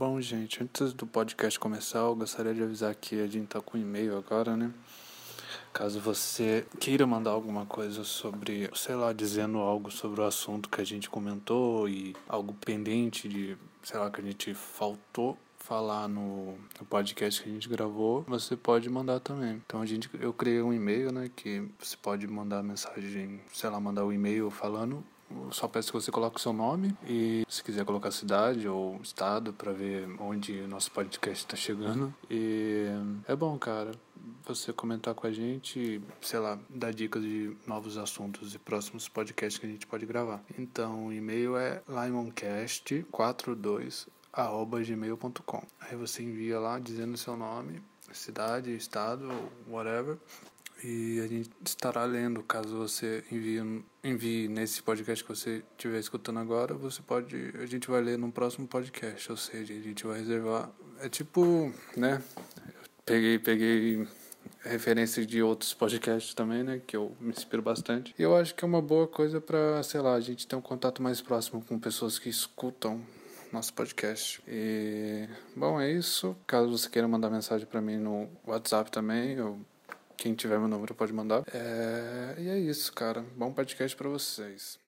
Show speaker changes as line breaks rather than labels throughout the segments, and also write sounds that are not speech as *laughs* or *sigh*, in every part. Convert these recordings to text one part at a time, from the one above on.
Bom, gente, antes do podcast começar, eu gostaria de avisar que a gente tá com e-mail agora, né? Caso você queira mandar alguma coisa sobre, sei lá, dizendo algo sobre o assunto que a gente comentou e algo pendente de, sei lá, que a gente faltou falar no, no podcast que a gente gravou, você pode mandar também. Então a gente, eu criei um e-mail, né, que você pode mandar mensagem, sei lá, mandar o um e-mail falando só peço que você coloque o seu nome e se quiser colocar cidade ou estado para ver onde o nosso podcast está chegando. E é bom, cara, você comentar com a gente, sei lá, dar dicas de novos assuntos e próximos podcasts que a gente pode gravar. Então, o e-mail é limoncast42 gmail.com. Aí você envia lá dizendo seu nome, cidade, estado, whatever. E a gente estará lendo. Caso você envie, envie nesse podcast que você estiver escutando agora, você pode. A gente vai ler no próximo podcast. Ou seja, a gente vai reservar. É tipo, né? Peguei, peguei referências de outros podcasts também, né? Que eu me inspiro bastante. E eu acho que é uma boa coisa para, sei lá, a gente ter um contato mais próximo com pessoas que escutam nosso podcast. E, bom, é isso. Caso você queira mandar mensagem para mim no WhatsApp também, ou quem tiver meu número pode mandar. É... E é isso, cara. Bom podcast para vocês.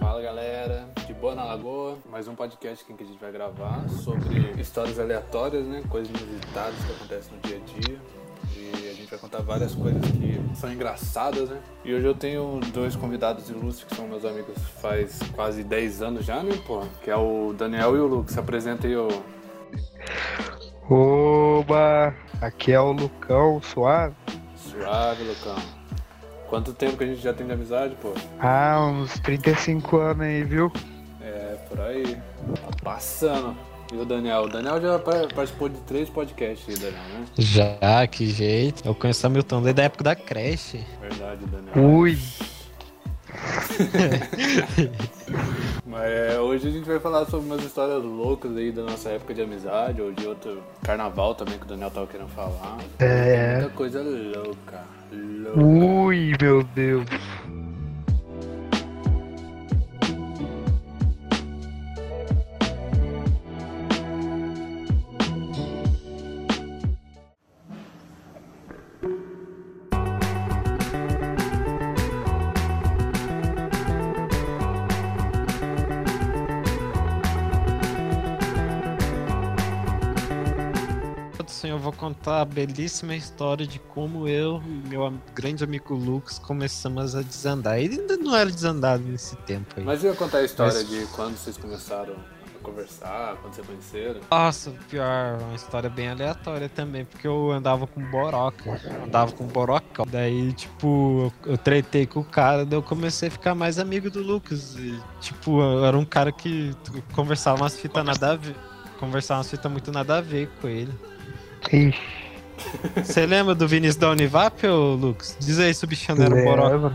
Fala galera, de boa na lagoa, mais um podcast que a gente vai gravar sobre histórias aleatórias, né? Coisas inusitadas que acontecem no dia a dia contar várias coisas que são engraçadas, né? E hoje eu tenho dois convidados ilustres que são meus amigos faz quase 10 anos já, né, pô? Que é o Daniel e o Lucas. Se apresenta aí, ô.
Oba! Aqui é o Lucão, suave.
Suave, Lucão. Quanto tempo que a gente já tem de amizade, pô?
Ah, uns 35 anos aí, viu?
É, por aí. Tá passando. E o Daniel? O Daniel já participou de três podcasts aí, Daniel, né?
Já, que jeito. Eu conheço a Milton desde a época da creche.
Verdade, Daniel.
Ui! *laughs*
Mas é, hoje a gente vai falar sobre umas histórias loucas aí da nossa época de amizade, ou de outro carnaval também que o Daniel tava querendo falar.
É.
Muita coisa louca. louca.
Ui, meu Deus.
Contar a belíssima história de como eu e meu grande amigo Lucas começamos a desandar. Ele ainda não era desandado nesse tempo aí.
Mas eu ia contar a história Mas... de quando vocês começaram a conversar, quando vocês conheceram.
Nossa, pior, uma história bem aleatória também, porque eu andava com boroca. Andava com boroca. Daí, tipo, eu, eu tretei com o cara, daí eu comecei a ficar mais amigo do Lucas. E, tipo, eu era um cara que conversava umas fitas nada a ver. Conversava umas fitas muito nada a ver com ele. Você lembra do Vinícius da Univap, ô Lucas? Diz aí se o bichano era um boró.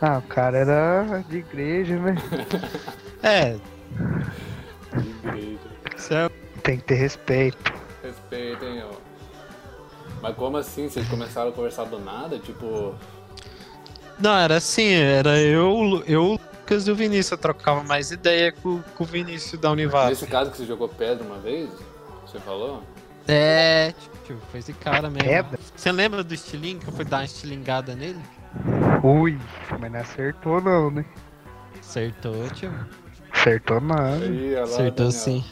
Ah, o cara era de igreja, né?
É.
De igreja.
Certo.
Tem que ter respeito.
Respeitem, ó. Mas como assim? Vocês começaram a conversar do nada? Tipo.
Não, era assim, era eu, eu, o Lucas e o Vinícius. Eu trocava mais ideia com, com o Vinícius da Univap.
Nesse caso que você jogou pedra uma vez? Você falou?
É, tipo, foi esse cara mesmo. Quebra. Você lembra do estilingue que eu fui dar uma estilingada nele?
Ui, mas não acertou não, né?
Acertou, tio.
Acertou nada.
Aí, lá, acertou Daniel. sim.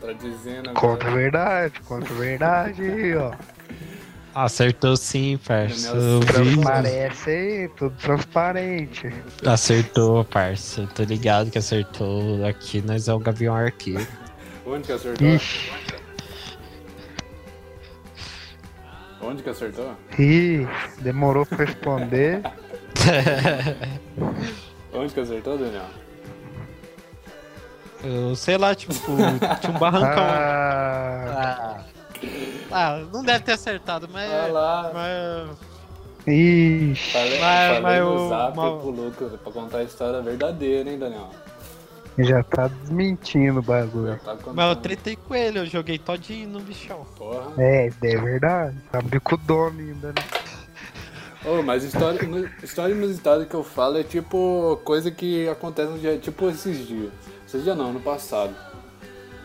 Contradizendo
Contra a verdade, contra a verdade aí, ó.
Acertou sim, parça.
Transparece aí, tudo transparente.
Acertou, parça. Tô ligado que acertou. Aqui nós é o Gavião Arqueiro.
Onde que acertou? Ixi. Onde que acertou?
Ih, demorou pra responder. *laughs*
Onde que acertou, Daniel?
Eu sei lá, tipo, tinha um barrancão. Ah. ah. ah não deve ter acertado, mas.
Ah lá.
Mas...
Ixi.
Falei, mas, falei mas no zap mas... pro Lucas pra contar a história verdadeira, hein, Daniel?
Já tá desmentindo o bagulho.
Tá Mas eu tretei com ele, eu joguei todinho no bichão.
Porra.
É, é verdade. Tá com o dono ainda, né?
Oh, mas história, história inusitada que eu falo é tipo coisa que acontece no dia, tipo esses dias. Esses dias não, no passado.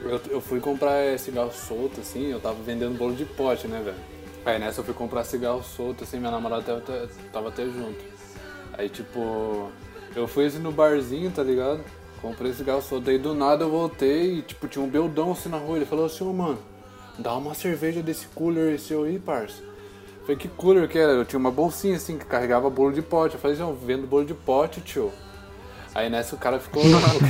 Eu, eu fui comprar cigarro solto, assim, eu tava vendendo bolo de pote, né, velho? Aí nessa eu fui comprar cigarro solto, assim, minha namorada tava, tava até junto. Aí tipo, eu fui assim no barzinho, tá ligado? Comprei cigarro solto, aí do nada eu voltei e tipo, tinha um beldão assim na rua. Ele falou assim, ô oh, mano, dá uma cerveja desse cooler seu aí, parça. Falei, que cooler que era? Eu tinha uma bolsinha assim que carregava bolo de pote. Eu falei, assim, eu vendo bolo de pote, tio. Aí nessa o cara ficou.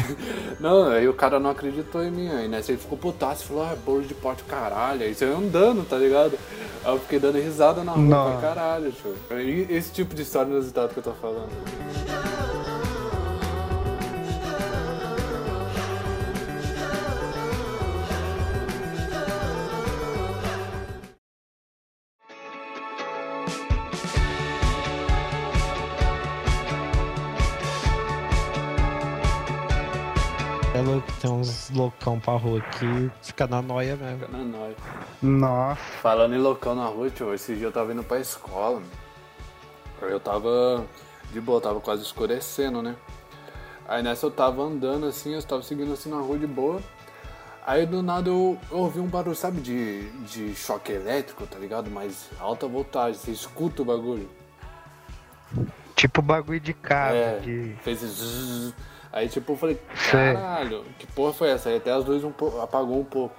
*laughs* não, aí o cara não acreditou em mim. Aí nessa ele ficou putaço e falou, ah, bolo de pote caralho. Aí saiu andando, tá ligado? Aí eu fiquei dando risada na rua pra caralho, tio. Esse tipo de história inusitada que eu tô falando.
Tem uns loucão pra rua que fica na noia mesmo.
Fica na noia.
Nossa.
Falando em loucão na rua, tio, esse dia eu tava indo pra escola. Eu tava de boa, tava quase escurecendo, né? Aí nessa eu tava andando assim, eu tava seguindo assim na rua de boa. Aí do nada eu, eu ouvi um barulho, sabe, de, de choque elétrico, tá ligado? Mas alta voltagem, você escuta o bagulho.
Tipo bagulho de carro.
É,
de...
fez zzz, Aí tipo eu falei, caralho, que porra foi essa? Aí até as luzes um pouco, apagou um pouco.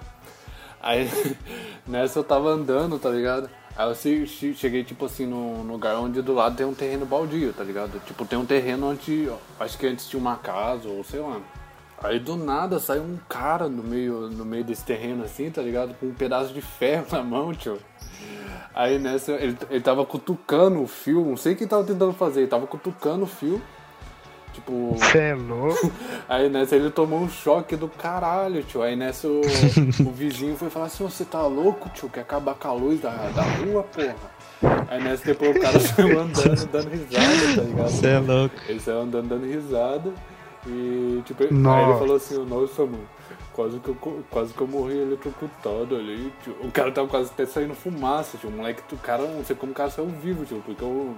Aí *laughs* nessa eu tava andando, tá ligado? Aí eu cheguei tipo assim no lugar onde do lado tem um terreno baldio, tá ligado? Tipo, tem um terreno onde. Acho que antes tinha uma casa, ou sei lá. Aí do nada saiu um cara no meio, no meio desse terreno assim, tá ligado? Com um pedaço de ferro *laughs* na mão, tio. Aí nessa, ele, ele tava cutucando o fio, não sei o que ele tava tentando fazer, ele tava cutucando o fio Tipo.
Você é louco? *laughs*
Aí nessa ele tomou um choque do caralho, tio. Aí nessa o, o *laughs* vizinho foi falar assim: você tá louco, tio? Quer acabar com a luz da, da rua, porra? Aí nessa depois o cara saiu *laughs* andando, dando risada, tá ligado?
Você é louco.
Ele saiu andando, dando risada. E tipo, Nossa. aí ele falou assim: nossa, mano. Quase que, eu, quase que eu morri eletrocutado ali, tio. O cara tava quase até saindo fumaça, tio. O moleque do cara, não sei como o cara saiu vivo, tio. Porque eu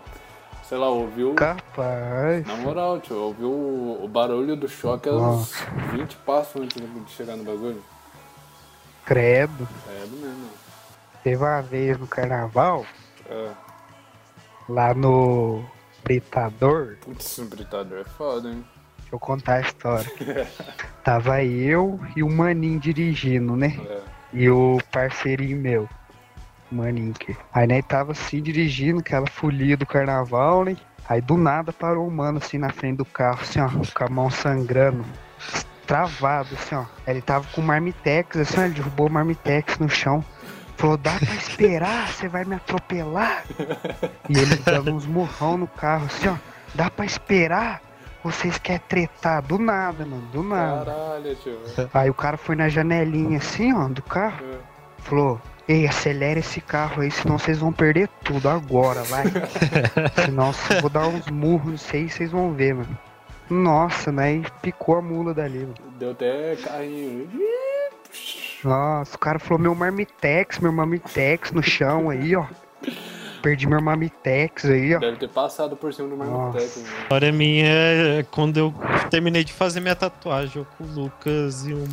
sei lá, ouviu.
Capaz.
Na moral, tio, ouviu o, o barulho do choque uns 20 passos antes de chegar no bagulho.
Credo.
Credo mesmo.
Teve uma vez no carnaval.
É.
Lá no Britador.
Putz, o Britador é foda, hein?
Deixa eu contar a história. *laughs* Tava eu e o Maninho dirigindo, né?
É.
E o parceirinho meu. Maninke. Aí, né, tava assim dirigindo, aquela folia do carnaval, né? Aí do nada parou o mano assim na frente do carro, assim, ó, com a mão sangrando, travado, assim, ó. Ele tava com marmitex, assim, ó, ele derrubou o marmitex no chão. Falou, dá pra esperar, você vai me atropelar. E ele dando uns murrão no carro, assim, ó, dá pra esperar. Vocês querem tretar do nada, mano, do nada.
Caralho, tio.
Aí o cara foi na janelinha assim, ó, do carro. É. Falou, Ei, acelera esse carro aí, senão vocês vão perder tudo agora, vai. *laughs* senão eu vou dar uns murros, não sei, vocês vão ver, mano. Nossa, né? Picou a mula dali, mano.
Deu até carrinho.
Nossa, o cara falou meu marmitex, meu marmitex no chão aí, ó. Perdi meu marmitex aí, ó.
Deve ter passado por cima do marmitex.
Né? A história minha é quando eu terminei de fazer minha tatuagem com o Lucas e o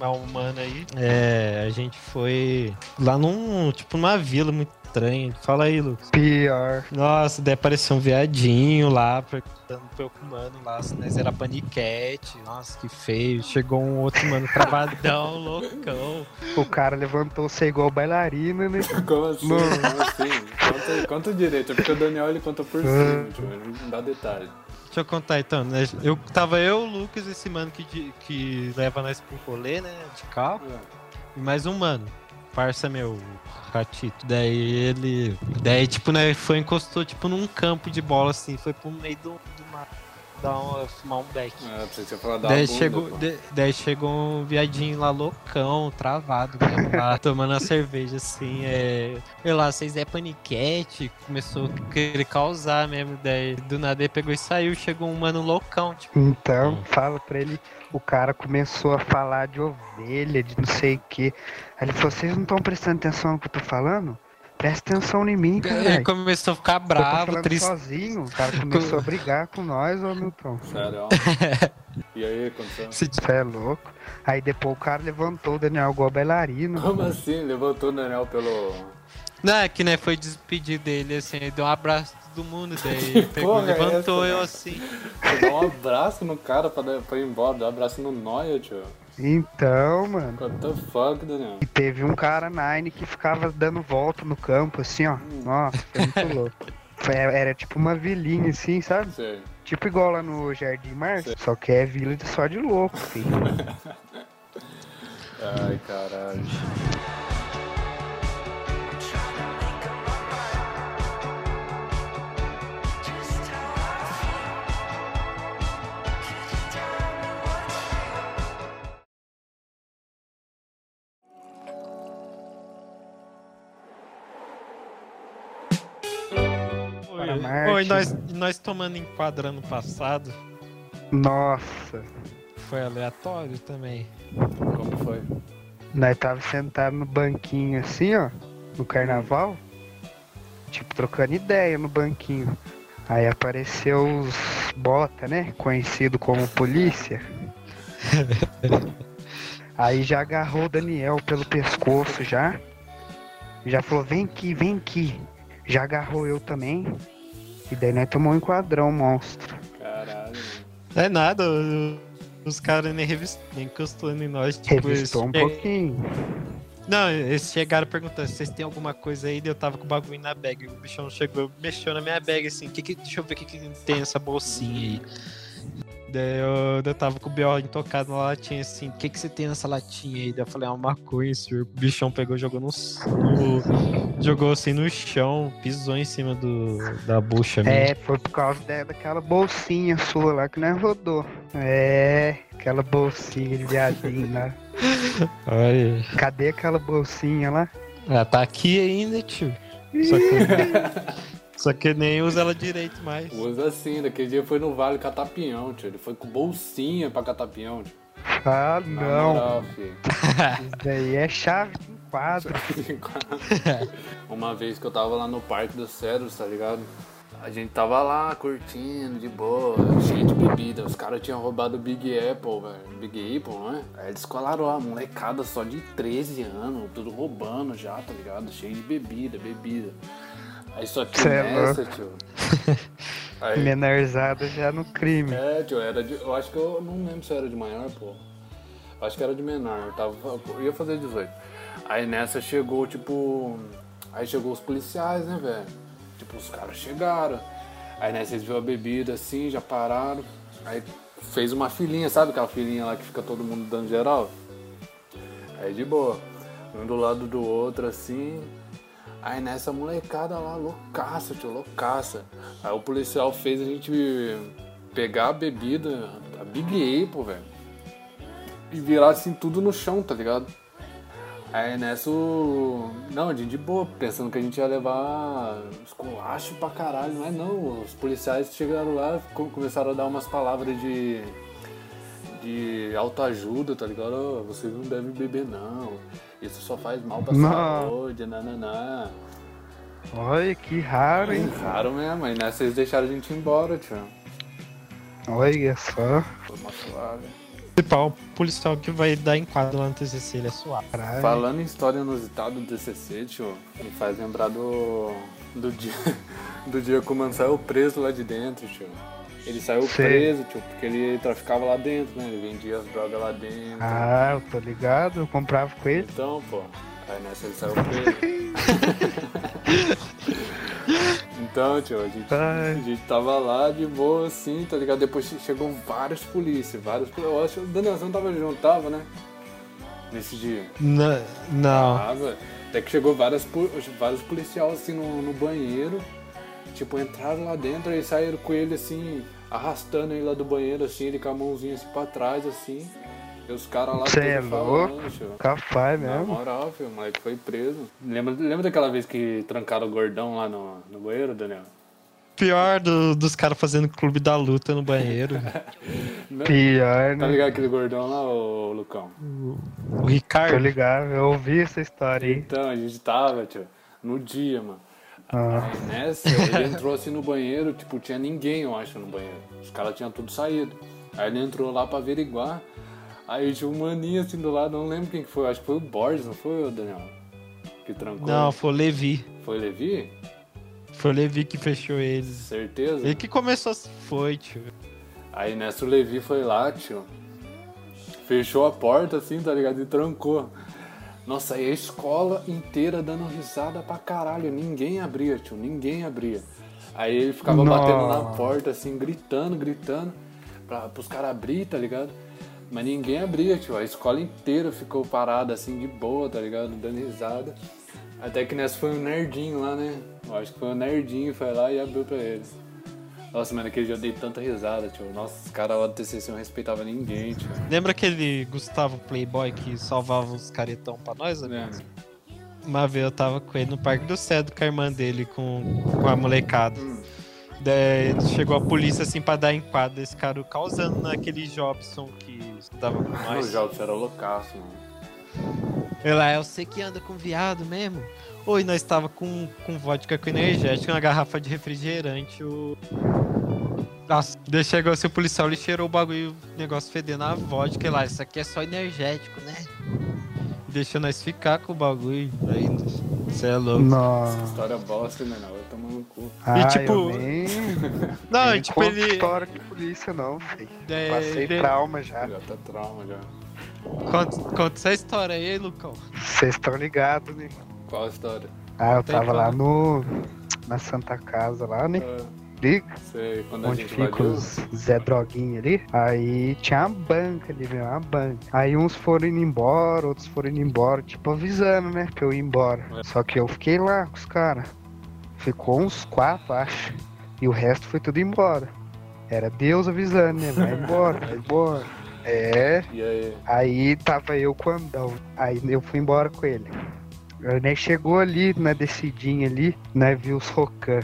uma humana aí. É, a gente foi lá num, tipo, numa vila muito estranha. Fala aí, Lucas.
Pior.
Nossa, daí apareceu um viadinho lá, perguntando pro mano lá se nós era paniquete. Nossa, que feio. Chegou um outro mano *laughs* travadão, loucão.
O cara levantou ser igual bailarina, né? *laughs*
Como assim? Como assim? Conta, conta direito, é porque o Daniel ele conta por cima, tipo, não dá detalhe.
Deixa eu contar então, né? Eu, tava eu, o Lucas, esse mano que, que leva nós pro rolê, né? De carro. É. E mais um mano, parça meu, Ratito. Daí ele. Daí, tipo, né, foi encostou, tipo, num campo de bola assim, foi pro meio do, dar um, fumar um beck.
É, você falar dar
daí,
bunda,
chegou, de, daí chegou um viadinho lá loucão, travado, lá, *laughs* tomando a cerveja assim. É, sei lá, vocês é paniquete, começou a querer causar mesmo. Daí do nada ele pegou e saiu, chegou um mano loucão, tipo.
Então, fala pra ele. O cara começou a falar de ovelha, de não sei o que. Aí ele falou: vocês não estão prestando atenção no que eu tô falando? Presta atenção em mim,
Ele
cara.
começou a ficar bravo, triste.
sozinho, o cara começou a brigar com nós, ô Milton.
Sério, ó. *laughs* E aí, aconteceu?
Se-
Você é louco. Aí depois o cara levantou o Daniel igual bailarino.
Como assim? Levantou o Daniel pelo.
Não, é que né, foi despedir dele, assim, ele deu um abraço a todo mundo, daí *laughs* ele pegou,
porra é
levantou
essa,
eu assim.
Dá um abraço no cara pra, pra ir embora, dá um abraço no Noia, tio.
Então, mano.
What the fuck, Daniel?
E teve um cara Nine que ficava dando volta no campo, assim, ó. Nossa, foi muito *laughs* louco. Foi- Era tipo uma vilinha, assim, sabe?
Sei.
Tipo igual lá no Jardim Márcio. Só que é vila de- só de louco, filho. *laughs*
Ai, caralho.
Oi, nós, nós tomando enquadro ano passado,
Nossa.
foi aleatório também.
Como foi?
Nós tava sentado no banquinho assim, ó, no carnaval, tipo, trocando ideia no banquinho. Aí apareceu os bota, né? Conhecido como polícia. *laughs* Aí já agarrou o Daniel pelo pescoço já. Já falou, vem aqui, vem aqui. Já agarrou eu também. E daí nós tomou um enquadrão, monstro.
Caralho.
É nada, os caras nem, revist... nem encostou em nós. Tipo,
Revistou um
che-
pouquinho.
Não, eles chegaram perguntando se vocês têm alguma coisa aí, eu tava com o bagulho na bag. O bichão chegou, mexeu na minha bag assim, que que, deixa eu ver o que, que tem essa bolsinha aí. Daí eu, eu tava com o B.O. intocado na latinha assim, o que, que você tem nessa latinha aí? Daí eu falei, ah, uma maconha, senhor. O bichão pegou jogou no, Jogou assim no chão, pisou em cima do, da bucha minha.
É, foi por causa da- daquela bolsinha sua lá que nós rodou. É, aquela bolsinha de viadinho lá. *laughs*
Olha.
Cadê aquela bolsinha lá?
Ela tá aqui ainda, tio. *laughs* Só que, só que nem usa ela direito mais.
Usa assim, daquele dia foi no Vale Catapião, tio. Ele foi com bolsinha pra Catapião, tio.
Ah,
Na
não.
moral. *laughs*
Isso daí é chave de quadro.
Uma vez que eu tava lá no Parque dos Cedros, tá ligado? A gente tava lá curtindo, de boa, cheio de bebida. Os caras tinham roubado o Big Apple, velho. Big Apple, não é? Aí eles colaram a molecada só de 13 anos, tudo roubando já, tá ligado? Cheio de bebida, bebida. Aí só que
Cê é
nessa, tio. *laughs* Aí,
Menorzada já no crime.
é, tio, era de. Eu acho que eu não lembro se era de maior, pô. Eu Acho que era de menor, eu, tava, eu ia fazer 18. Aí nessa chegou, tipo. Aí chegou os policiais, né, velho? Tipo, os caras chegaram. Aí nessa eles viram a bebida assim, já pararam. Aí fez uma filinha, sabe aquela filinha lá que fica todo mundo dando geral? Aí de boa. Um do lado do outro assim. Aí nessa molecada lá, loucaça, tio, loucaça. Aí o policial fez a gente pegar a bebida, a Big Apple, velho. E virar assim tudo no chão, tá ligado? Aí nessa o. Não, a gente de boa, pensando que a gente ia levar esculacho pra caralho, mas não, os policiais chegaram lá co- começaram a dar umas palavras de. de autoajuda, tá ligado? Ó, você não deve beber não. Isso só faz mal pra
Não.
saúde, nananá.
Olha que raro, hein?
Raro mesmo, aí nessa eles deixaram a gente ir embora, tio.
Olha só.
Foi uma suave.
principal o policial que vai dar enquadro lá no TCC, ele é suave.
Caralho.
Falando em história inusitada do TCC, tio, me faz lembrar do, do dia *laughs* do dia que o mano saiu preso lá de dentro, tio. Ele saiu
Sei.
preso, tio, porque ele traficava lá dentro, né? Ele vendia as drogas lá dentro.
Ah, eu tô ligado, eu comprava com ele.
Então, pô, aí nessa ele saiu preso. *laughs* então, tio, a gente, a gente tava lá de boa assim, tá ligado? Depois chegou vários polícias, vários polícias. Eu acho que o Daniel você não tava junto, tava, né? Nesse dia.
Não. não.
Tava. Até que chegou várias, vários policiais assim no, no banheiro. Tipo, entraram lá dentro e saíram com ele assim, arrastando ele lá do banheiro, assim, ele com a mãozinha assim pra trás, assim. E os caras lá
Cê é louco?
tio.
Capaz
Na
mesmo.
moral, filho, o moleque foi preso. Lembra, lembra daquela vez que trancaram o gordão lá no, no banheiro, Daniel?
Pior do- dos caras fazendo clube da luta no banheiro. *laughs*
Não-
Pior,
Tá
né?
ligado aquele gordão lá, ô Lucão?
o
Tô
Ricardo.
ligado, eu ouvi essa história aí.
Então, a gente tava, tio. No dia, mano.
Ah.
Aí nessa, ele entrou assim no banheiro, tipo, tinha ninguém, eu acho, no banheiro. Os caras tinham tudo saído. Aí ele entrou lá pra averiguar. Aí tinha um maninho assim do lado, não lembro quem que foi, acho que foi o Borges, não foi o Daniel? Que trancou.
Não, foi o Levi.
Foi o Levi?
Foi o Levi que fechou eles.
Certeza?
Ele que começou. Foi, tio.
Aí nessa o Levi foi lá, tio. Fechou a porta assim, tá ligado? E trancou. Nossa, aí a escola inteira dando risada pra caralho. Ninguém abria, tio. Ninguém abria. Aí ele ficava
Nossa.
batendo na porta, assim, gritando, gritando. Pra, pros caras abrir, tá ligado? Mas ninguém abria, tio. A escola inteira ficou parada, assim, de boa, tá ligado? Dando risada. Até que nessa foi um nerdinho lá, né? Eu acho que foi um nerdinho, foi lá e abriu pra eles. Nossa, mano, aquele dia eu dei tanta risada, tio. Nossa, os caras lá do TCC não respeitavam ninguém, tio.
Lembra aquele Gustavo Playboy que salvava os caretão pra nós, né?
Lembra?
Uma vez eu tava com ele no Parque do Cedo com a irmã dele, com, com a molecada.
Hum.
Daí chegou a polícia assim pra dar enquadro. Esse cara causando naquele Jobson que estudava com
O
nós.
Jobs era loucaço, mano.
Ele lá, eu sei que anda com viado mesmo. Oi, nós tava com, com vodka com energético, uma garrafa de refrigerante, o. Nossa, daí chegou assim, o policial, ele cheirou o bagulho, o negócio fedendo a vodka e lá, isso aqui é só energético, né? Deixou nós ficar com o bagulho. Aí, você é louco.
Nossa.
História bosta, né? Não, vai tomar no cu.
Ah,
tipo,
eu nem,
Não,
nem
tipo, ele.
história de polícia não, velho.
é,
Passei
ele-
trauma já.
Já tá trauma já.
Conta, conta essa história aí, Lucão.
Vocês estão ligados, né?
Qual a história?
Ah, eu
Tem
tava lá no... Na Santa Casa lá, né?
Ah,
Liga,
sei, quando a
onde
gente
fica
invadiu.
os Zé Droguinha ali. Aí tinha uma banca ali, viu? Uma banca. Aí uns foram indo embora, outros foram indo embora, tipo avisando, né? Pra eu ir embora.
É.
Só que eu fiquei lá com os caras. Ficou uns quatro, acho. E o resto foi tudo embora. Era Deus avisando, né? Vai embora, vai embora. É,
E aí?
Aí tava eu com o Andão. Aí eu fui embora com ele. Aí, né, chegou ali na descidinha ali, né? Viu os Rocan.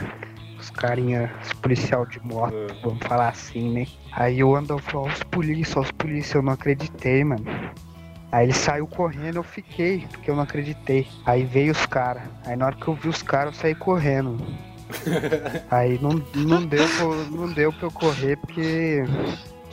Os carinha, os policial de moto,
Ah,
vamos falar assim, né? Aí o Andão falou, os polícia, os polícia, eu não acreditei, mano. Aí ele saiu correndo, eu fiquei, porque eu não acreditei. Aí veio os caras. Aí na hora que eu vi os caras, eu saí correndo. *laughs* Aí não, não, deu, pra- não deu pra eu correr, porque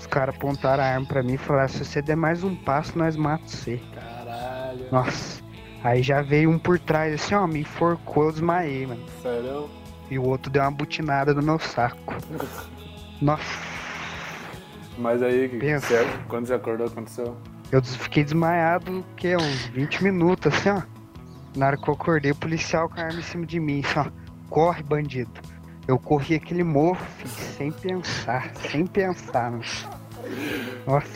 os caras apontaram a arma pra mim e falaram, se você der mais um passo, nós matamos você.
Caralho.
Nossa. Aí já veio um por trás, assim, ó, me enforcou, eu desmaiei, mano.
Sério?
E o outro deu uma butinada no meu saco. *laughs* Nossa,
Mas aí, que-
Pensa.
você- quando você acordou, aconteceu?
eu fiquei desmaiado, o quê? Uns 20 minutos, assim, ó. Na hora que eu acordei, o policial com a arma em cima de mim, assim, ó. Corre, bandido. Eu corri aquele morro, filho, sem pensar, sem pensar, mano. Nossa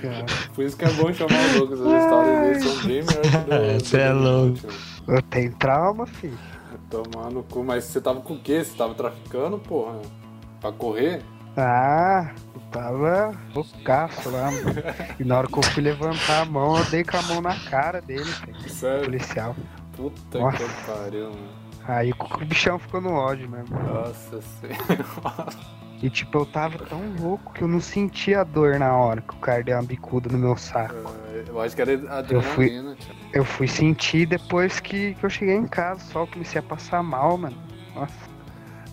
senhora.
Por isso que é bom chamar o Lucas, as histórias dele são bem melhores que do
Cê *laughs* é
do-
louco.
Eu tenho trauma, filho.
Tomar no cu, mas você tava com o quê? Você tava traficando, porra? Pra correr?
Ah, eu tava loucaço lá, mano. E na hora que eu fui levantar a mão, eu dei com a mão na cara dele, filho,
Sério?
policial.
Puta
Nossa.
que pariu, mano.
Aí o bichão ficou no ódio mesmo.
Nossa senhora.
E tipo, eu tava tão louco que eu não sentia a dor na hora que o cara deu uma bicuda no meu saco.
Eu acho que era adrenalina, tio.
Eu fui sentir depois que, que eu cheguei em casa, só eu comecei a passar mal, mano. Nossa.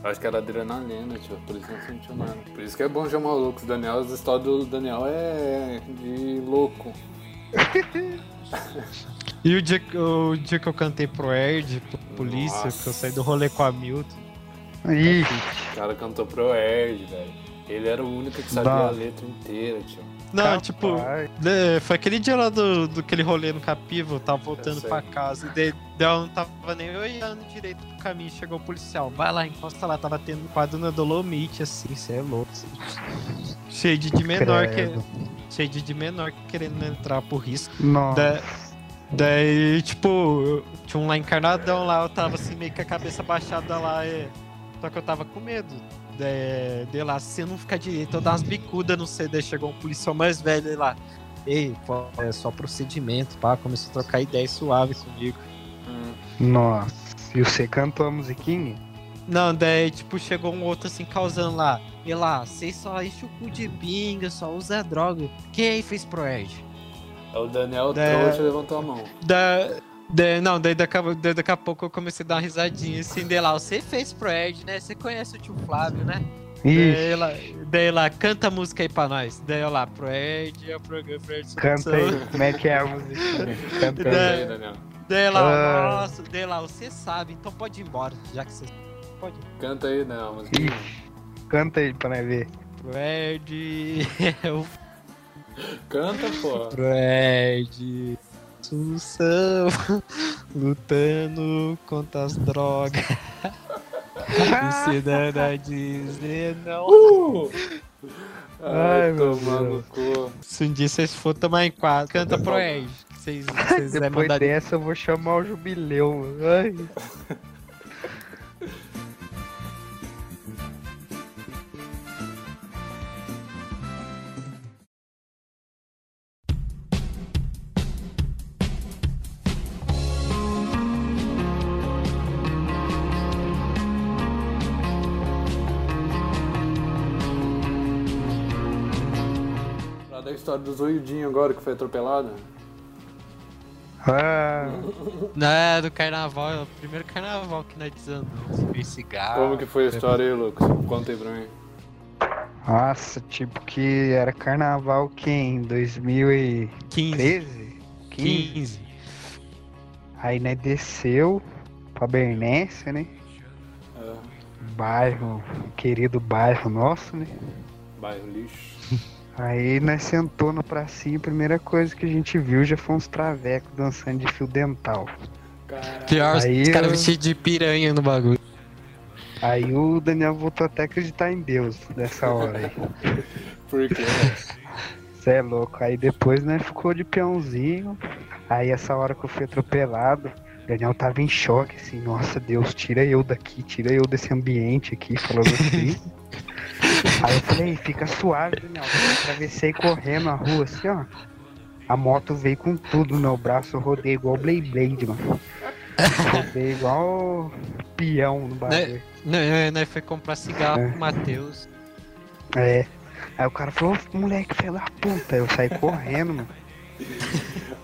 Eu acho que era adrenalina, tio. Por isso não sentiu nada. Por isso que é bom chamar o Lucas. Daniel, as histórias do Daniel é de louco. *laughs*
E o dia, que- o dia que eu cantei pro Erd, pro polícia,
Nossa.
que eu saí do rolê com a Milton.
Ih,
O cara cantou pro Erd, velho. Ele era o único que sabia
Dá.
a letra inteira, tio.
Não,
Capaz.
tipo, foi aquele dia lá do, do aquele rolê no Capiva, eu tava voltando
Eu
pra casa, e daí, eu não tava nem olhando direito pro caminho, chegou o policial, vai lá, encosta lá, tava tendo um quadro na Dolomite, assim, cê é louco. Cheio de, de menor, que, cheio de, de menor querendo entrar por risco.
Nossa.
Da- Daí, tipo, eu- tinha um lá encarnadão lá, eu tava assim, meio com a cabeça baixada lá, é, só que eu tava com medo. De, de lá, se você não ficar direito, eu dar umas bicudas no CD. Chegou um policial mais velho lá. Ei, pô, é só procedimento, pá. Começou a trocar ideia suave comigo.
Nossa. E você cantou a musiquinha?
Não, daí, tipo, chegou um outro assim, causando lá. E lá, vocês só enchem o cu de binga, só usa droga. Quem aí fez pro Ed?
É o Daniel
É.
trouxa levantou a mão.
Da... Daí, não, daí daqui, daí daqui a pouco eu comecei a dar uma risadinha assim, daí lá, você fez pro Ed, né? Você conhece o tio Flávio, né? Daí lá, daí lá, canta a música aí pra nós. Daí lá, pro Ed, é o programa pro Ed
Canta aí, como é que é a música? *laughs* Canta aí.
Daniel.
Daí lá,
Ah.
nossa, daí lá, você sabe, então pode ir embora, já que você pode ir.
Canta aí, Daniel. a musiquinha.
Ixi, canta aí pra nós ver.
Pro Ed, *laughs* eu
Canta, pô.
pro Ed, Sussão, lutando contra as drogas, *laughs* ensinando a dizer não.
Uh!
Ai,
Ai,
meu Deus.
cu.
Se um dia vocês for tomar em quadro, canta pro Ed. Vocês, vocês
Depois
mandar
dessa eu vou chamar o jubileu. mano. Ai. *laughs*
história do zoiudinho agora que foi atropelado.
Ah,
Não, é do carnaval, é o primeiro carnaval que nós desandamos. Cigarro.
Como que foi a história aí, Lucas? Conta aí pra mim.
nossa, tipo que era carnaval que em 2013?
15.
15?
15.
Aí né, desceu pra Bernécia, né?
É,
Bairro, querido bairro nosso, né?
bairro lixo.
Aí nós sentou na pracinha, a primeira coisa que a gente viu já foi uns travecos dançando de fio dental.
Caralho.
Pior,
Aí
os caras
eu-
vestidos de piranha no bagulho.
Aí o Daniel voltou até a acreditar em Deus nessa hora aí. *laughs*
Por quê?
Cê é louco. Aí depois né, ficou de peãozinho. Aí essa hora que eu fui atropelado, o Daniel tava em choque, assim, nossa Deus, tira eu daqui, tira eu desse ambiente aqui, falando assim. *laughs* Aí eu falei, fica suave, Daniel. Eu atravessei correndo a rua assim, ó. A moto veio com tudo no meu braço, eu rodei igual Blade Blade, mano. Rodei igual peão no bagulho.
Nós, nós foi comprar cigarro
É.
com o Matheus.
É. Aí o cara falou, "Ô, moleque, filho da puta. Eu saí correndo, mano.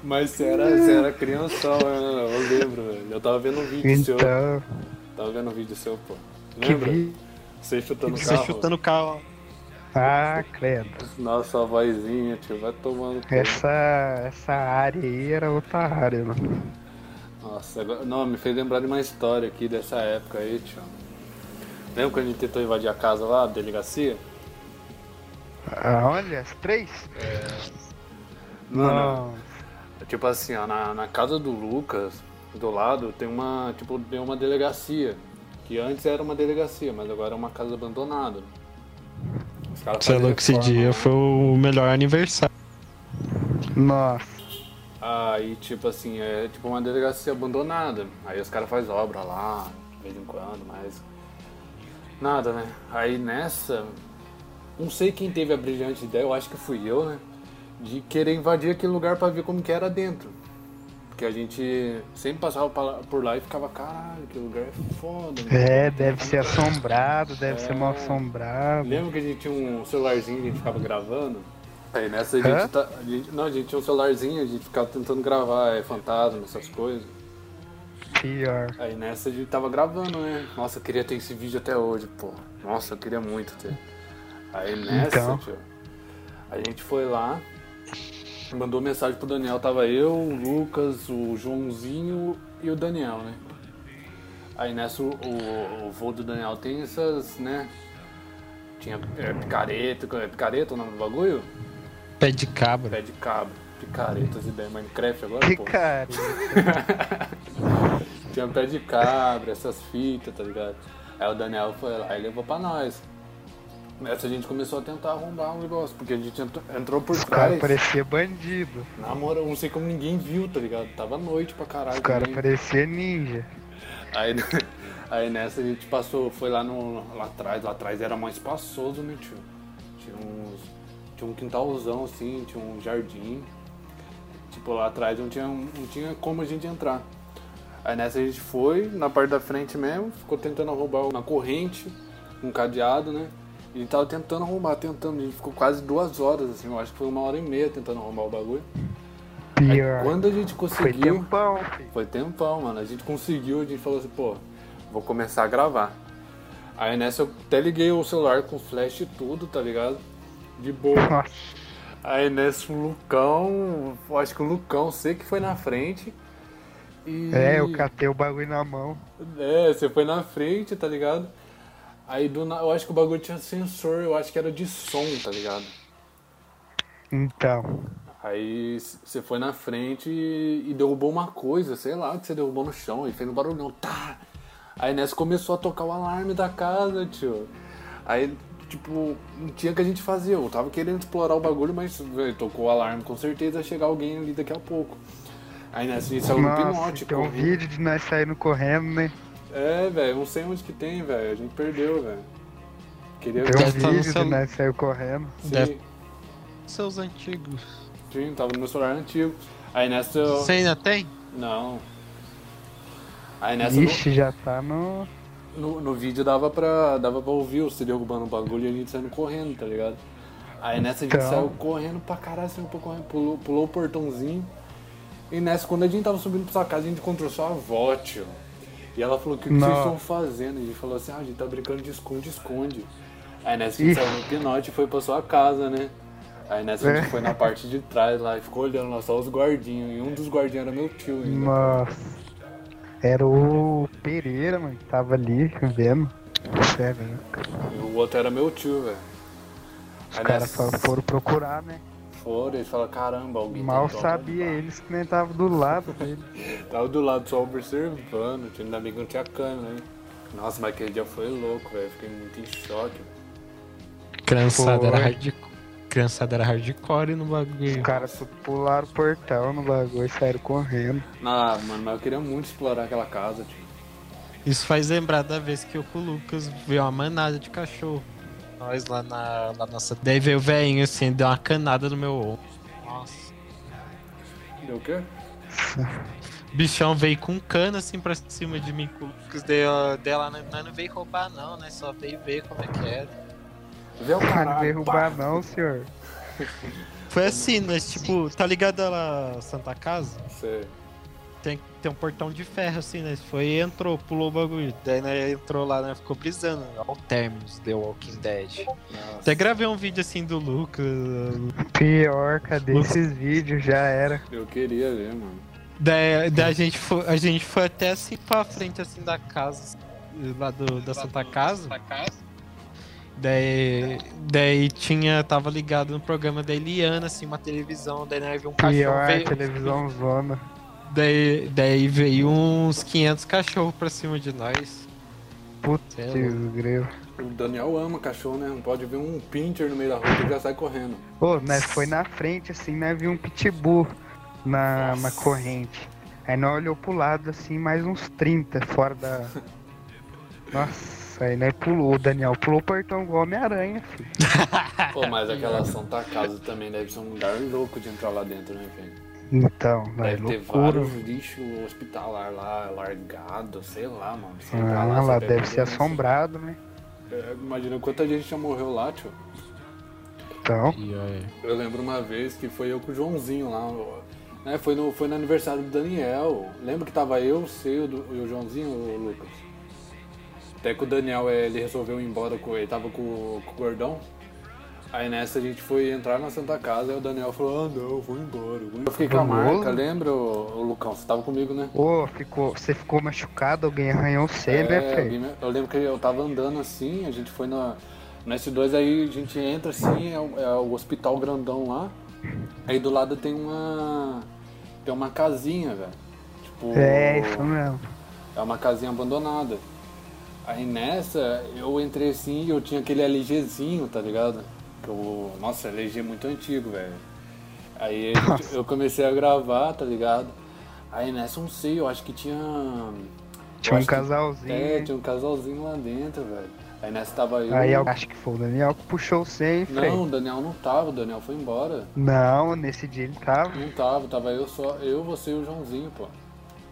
Mas você era, você era criança, né? Eu lembro, velho. Eu tava vendo um vídeo seu.
Então,
Tava vendo um vídeo seu, pô.
que
Lembra? Você chutando o
Você
carro.
chutando o carro.
Ah, credo.
Nossa, a vozinha, tio. Vai tomando.
Essa, essa área aí era outra área, mano.
Nossa, agora... não, me fez lembrar de uma história aqui dessa época aí, tio. Lembra quando a gente tentou invadir a casa lá, a delegacia?
Ah, olha, as três?
Mano, tipo assim, ó, na, na casa do Lucas, do lado, tem uma, tipo, tem uma delegacia. Que antes era uma delegacia, mas agora é uma casa abandonada. Os caras
é
fazem
louco, esse dia
lá.
foi o melhor aniversário.
Nossa.
Aí, tipo assim, é tipo uma delegacia abandonada. Aí os caras fazem obra lá, de vez em quando, mas. Nada, né? Aí nessa. Não sei quem teve a brilhante ideia, eu acho que fui eu, né? De querer invadir aquele lugar pra ver como que era dentro. Porque a gente sempre passava pa- por lá e ficava, caralho, que lugar é foda. mano."
É, deve ser assombrado, deve ser mal
É.
assombrado.
Lembra que a gente tinha um celularzinho que a gente ficava gravando? Aí nessa a gente, tá, a gente. Não, a gente tinha um celularzinho, a gente ficava tentando gravar é, fantasma, essas coisas.
Pior.
Aí nessa a gente tava gravando, né? Nossa, eu queria ter esse vídeo até hoje, pô. Nossa, eu queria muito ter. Aí nessa,
Então.
tio, a gente foi lá, mandou mensagem pro Daniel, tava eu, o Lucas, o Joãozinho e o Daniel, né? Aí nessa o, o, o voo do Daniel tem essas, né? Tinha é, picareta, é picareta o nome do bagulho?
Pé de cabra.
Pé de cabra. Picaretas e daí Minecraft agora,
Que
pô. *laughs* Tinha pé de cabra, essas fitas, tá ligado? Aí o Daniel foi lá e levou pra nós. Nessa a gente começou a tentar arrombar um negócio, porque a gente entrou, por
Os
trás.
pareciam bandido.
Na moral, não sei como ninguém viu, tá ligado? Tava noite pra caralho.
Os caras
também.
pareciam ninja.
Aí, *laughs* aí nessa a gente passou, foi lá no. lá atrás, lá atrás era mais espaçoso, né, tio? Tinha uns. Tinha um quintalzão assim, tinha um jardim. Tipo, lá atrás não tinha, não tinha como a gente entrar. Aí nessa a gente foi, na parte da frente mesmo, ficou tentando roubar uma corrente, um cadeado, né? E a gente tava tentando arrombar, tentando. A gente ficou quase duas horas, assim, eu acho que foi uma hora e meia tentando arrombar o bagulho.
Pior.
Quando a gente
Foi
conseguiu.
tempão, filho.
Foi tempão, mano. A gente conseguiu, a gente falou assim, pô, vou começar a gravar. Aí nessa eu até liguei o celular com flash e tudo, tá ligado? De boa.
Nossa.
Aí nessa o Lucão, acho que o Lucão, sei que foi na frente. E...
É, eu catei o bagulho na mão.
É, você foi na frente, tá ligado? Aí do na... eu acho que o bagulho tinha sensor, eu acho que era de som, tá ligado?
Então.
Aí você foi na frente e, e derrubou uma coisa, sei lá, que você derrubou no chão e fez um barulhão. Tá! Aí nessa começou a tocar o alarme da casa, tio. Aí, tipo, não tinha o que a gente fazer. Eu tava querendo explorar o bagulho, mas velho, tocou o alarme, com certeza ia chegar alguém ali daqui a pouco. Aí nessa a gente saiu no pinote,
tem um vídeo de nós saindo correndo, né?
É, velho, não sei onde que tem, velho. A gente perdeu, velho. Queria
Tem
ver.
um
no
vídeo de
celu-
nós saindo correndo.
Sim,
Deve- Seus antigos.
sim, tava no meu celular antigo. Aí nessa. eu-
Você ainda tem?
Não. Aí nessa no,
Ixi, já tá no.
no, no vídeo dava pra, dava pra ouvir você derrubando o bagulho e a gente saindo correndo, tá ligado? Aí nessa a gente
Então.
saiu correndo pra caralho, saiu pra correndo, pulou, pulou o portãozinho. E nessa, quando a gente tava subindo pra sua casa, a gente encontrou sua avó, tio. E ela falou, o que, que vocês estão fazendo? E gente falou assim, ah, a gente tá brincando de esconde-esconde. Aí nessa a gente saiu no pinote e foi pra sua casa, né? Aí nessa a gente
É.
foi na parte de trás lá e ficou olhando lá só os guardinhos. E um dos guardinhos era meu tio ainda.
Nossa. Era o Pereira, mano, que tava ali vendo. Sério,
E o outro era meu tio, velho.
os caras
nessa-
foram procurar, né?
Foram, eles falaram, caramba, alguém
Mal sabia eles que nem tava do lado dele. *laughs*
Tava do lado só observando, tio, ainda bem que não tinha câmera, né? Nossa, mas aquele dia foi louco, velho. Fiquei muito em choque.
Criançada era hardcore. Criançada era hardcore no
Os
bagulho.
caras tudo pularam o portão no bagulho e saíram correndo.
Ah, mano, mas eu queria muito explorar aquela casa, tio.
Isso faz lembrar da vez que eu com o Lucas viu uma manada de cachorro. Nós lá na, na nossa. Daí veio o velhinho assim, deu uma canada no meu ombro. Nossa.
Deu o quê?
O *laughs* bichão veio com cana assim pra cima de mim com o Lucas. Não, nós não veio roubar, não, né? Só veio ver como é que era.
Vê o
Não
caralho,
veio roubar não, senhor.
Foi assim, mas tipo, tá ligado a Santa Casa?
Sei.
Tem, tem um portão de ferro assim, né? Foi e entrou, pulou o bagulho. Daí né, entrou lá, né? Ficou brisando. Ó, o Terminus The Walking Dead.
Nossa.
Até gravei um vídeo assim do Lucas.
Pior, cadê
Lucas.
esses vídeos? Já era.
Eu queria ver, mano.
Daí, daí a, gente foi, a gente foi até assim pra frente assim da casa. Lá do, da Santa Casa. Daí, daí tinha, tava ligado no programa da Eliana, assim, uma televisão, daí nós viu um cachorro.
Pior,
Veio,
televisão zona.
Daí, daí veio uns 500 cachorros pra cima de nós.
Putz,
Cê é
greu.
O Daniel ama cachorro, né? Não pode ver um pincher no meio da rua que ele já sai correndo.
Ô, nós foi na frente, assim, nós viu um pitbull na, na corrente. Aí nós olhou pro lado, assim, mais uns 30 fora da... *laughs* Nossa, aí nós pulou, o Daniel pulou o portão igual Homem-Aranha, filho.
Pô, mas aquela Santa Casa também deve ser um lugar louco de entrar lá dentro, né, velho?
Então, nós
Deve ter
loucura.
vários lixos hospitalar lá, largado, sei lá, mano. Você
Ah, lá,
você
deve ser assombrado, né?
É, Imagina quanta gente já morreu lá, tio.
Então,
Eu lembro uma vez que foi eu com o Joãozinho lá. Né, foi, no, foi no aniversário do Daniel. Lembra que tava eu, você e o, e Joãozinho, o Lucas? Até que o Daniel eh, ele resolveu ir embora com ele, tava com, o- com o gordão. Aí nessa a gente foi entrar na Santa Casa e o Daniel falou, ah não, eu vou embora. eu vou embora." Eu fiquei com a marca, lembra, ô, ô, Lucão? Você tava comigo, né?
ô, ficou, você ficou machucado, alguém arranhou você, né,
É,
velho?
alguém eu lembro que eu tava andando assim, a gente foi na, no S2, aí a gente entra assim, é, o- é o hospital grandão lá. Aí do lado tem uma. Tem uma casinha, velho. Tipo.
É, isso mesmo.
É uma casinha abandonada. Aí nessa, eu entrei assim e eu tinha aquele LGzinho, tá ligado? Que eu, nossa, LG é muito antigo, velho. Aí gente- eu comecei a gravar, tá ligado? Aí nessa, não sei, eu acho que tinha.
Tinha um
acho que-
casalzinho.
É, tinha um casalzinho lá dentro, velho. Aí nessa tava eu.
Aí eu acho que foi o Daniel que puxou hein, Frei?
Não, o Daniel não tava, o Daniel foi embora.
Não, nesse dia ele tava.
Não tava, tava eu só, eu, você e o Joãozinho, pô.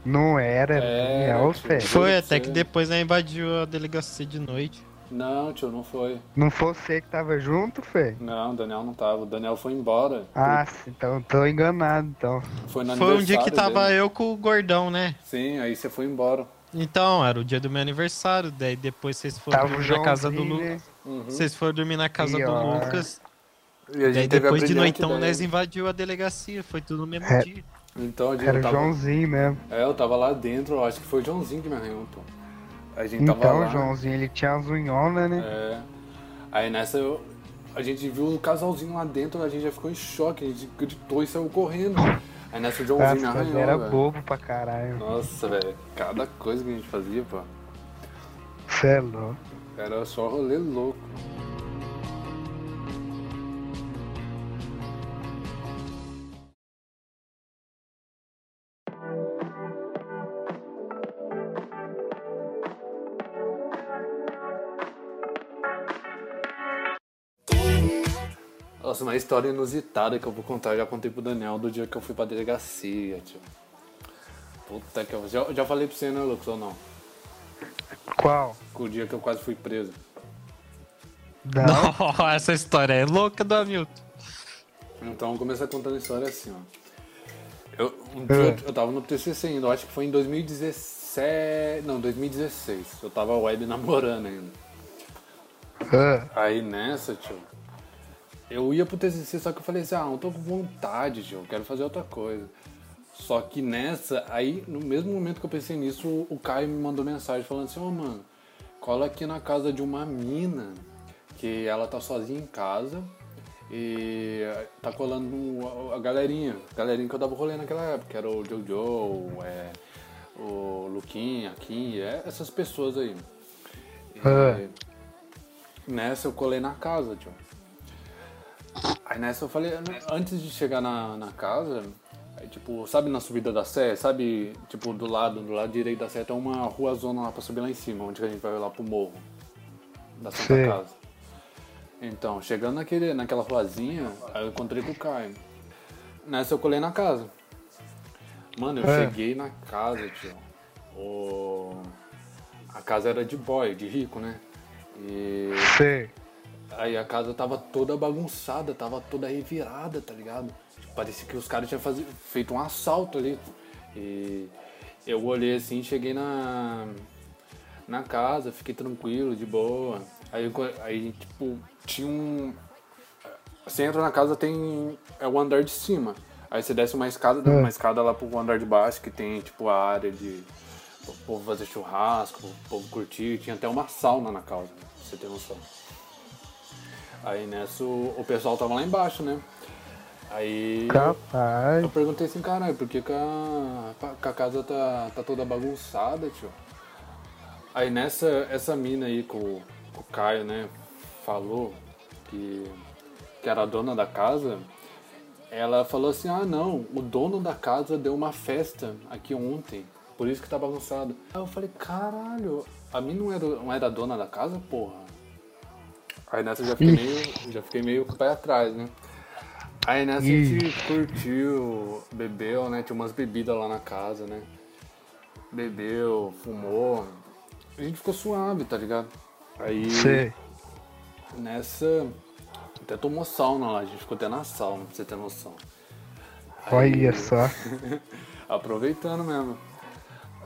Não era, era o
É,
Daniel,
tipo,
velho.
Foi até que depois né, invadiu a delegacia de noite.
Não, tio, não foi.
Não foi você que tava junto, Fê?
Não, o Daniel não tava. O Daniel foi embora.
Ah, então tô enganado, então.
Foi no
Foi um dia que tava
dele.
eu com o gordão, né?
Sim, aí você foi embora.
Então, era o dia do meu aniversário. Daí depois vocês foram
Tava o
dormir na casa do Lucas.
né?
Uhum.
Vocês foram dormir na casa do. Lucas.
E a gente
Daí
teve a
depois de noitão
ideia.
nós invadiu a delegacia. Foi tudo no mesmo
É.
dia.
Então, a gente
Era o
tava...
Joãozinho mesmo.
É, eu tava lá dentro, eu acho que foi o Joãozinho que me arranhou, pô. A gente tava
Então,
lá.
o Joãozinho, ele tinha as unhonas, né?
É. Aí nessa eu- a gente viu o casalzinho lá dentro, a gente já ficou em choque, a gente gritou e saiu correndo. Aí nessa o Joãozinho
Nossa,
arranhou,
era
velho.
bobo pra caralho.
Nossa, velho, cada coisa que a gente fazia, pô,
Cê é louco.
era só rolê louco. Nossa, uma história inusitada que eu vou contar, eu já contei pro Daniel do dia que eu fui pra delegacia, tio. Puta que eu... Já, já falei pra você, né, Lucas, ou não?
Qual?
Com o dia que eu quase fui preso.
Não. *laughs*
Essa história é louca do Hamilton.
Então, vamos começar contando a história assim, ó. Eu, um dia eu, eu tava no TCC ainda, eu acho que foi em 2017... Não, 2016. Eu tava web namorando ainda.
Ah,
Aí nessa, tio, eu ia pro TCC, só que eu falei assim, ah, não tô com vontade, tio, eu quero fazer outra coisa. Só que nessa, aí, no mesmo momento que eu pensei nisso, o Caio me mandou mensagem falando assim, ô mano, cola aqui na casa de uma mina, que ela tá sozinha em casa e tá colando a- galerinha, a galerinha que eu dava rolê naquela época, que era o Jojo, é, o Luquinha, a Kim, é, essas pessoas aí. E-
Ah.
Nessa eu colei na casa, tio. Aí nessa eu falei, antes de chegar na, na casa, aí, tipo, sabe na subida da Sé, sabe, tipo, do lado, do lado direito da Sé tem uma rua zona lá pra subir lá em cima, onde a gente vai lá pro morro da Santa
Sei.
Casa. Então, chegando naquele, naquela ruazinha, aí eu encontrei com o Caio. Nessa eu colei na casa. Mano, eu
É.
cheguei na casa, tio. O... A casa era de boy, de rico, né? E
sei.
Aí a casa tava toda bagunçada, tava toda revirada, tá ligado? Parecia que os caras tinham fazi- feito um assalto ali. E eu olhei assim, cheguei na, na casa, fiquei tranquilo, de boa. Aí, aí tipo, tinha um. Você entra na casa, tem. É o andar de cima. Aí você desce uma escada, uma escada lá pro andar de baixo, que tem tipo a área de. O povo fazer churrasco, o povo curtir. Tinha até uma sauna na casa, pra você ter noção. Aí nessa o, pessoal tava lá embaixo, né? Aí eu,
Capaz.
eu perguntei assim, caralho, por que, que, a, que a casa tá, tá toda bagunçada, tio? Aí nessa, essa mina aí com, o- com o Caio, né, falou que, que era a dona da casa, ela falou assim, ah não, o dono da casa deu uma festa aqui ontem, por isso que tá bagunçado. Aí eu falei, caralho, a mim não era, não era a dona da casa, porra? Aí nessa eu já fiquei meio, já fiquei meio com o pé atrás, né? Aí nessa a gente curtiu, bebeu, né? Tinha umas bebidas lá na casa, né? Bebeu, fumou. A gente ficou suave, tá ligado? Aí
Sei.
nessa. Até tomou sauna lá, a gente ficou até na sauna, pra você ter noção.
Olha só. *laughs*
Aproveitando mesmo.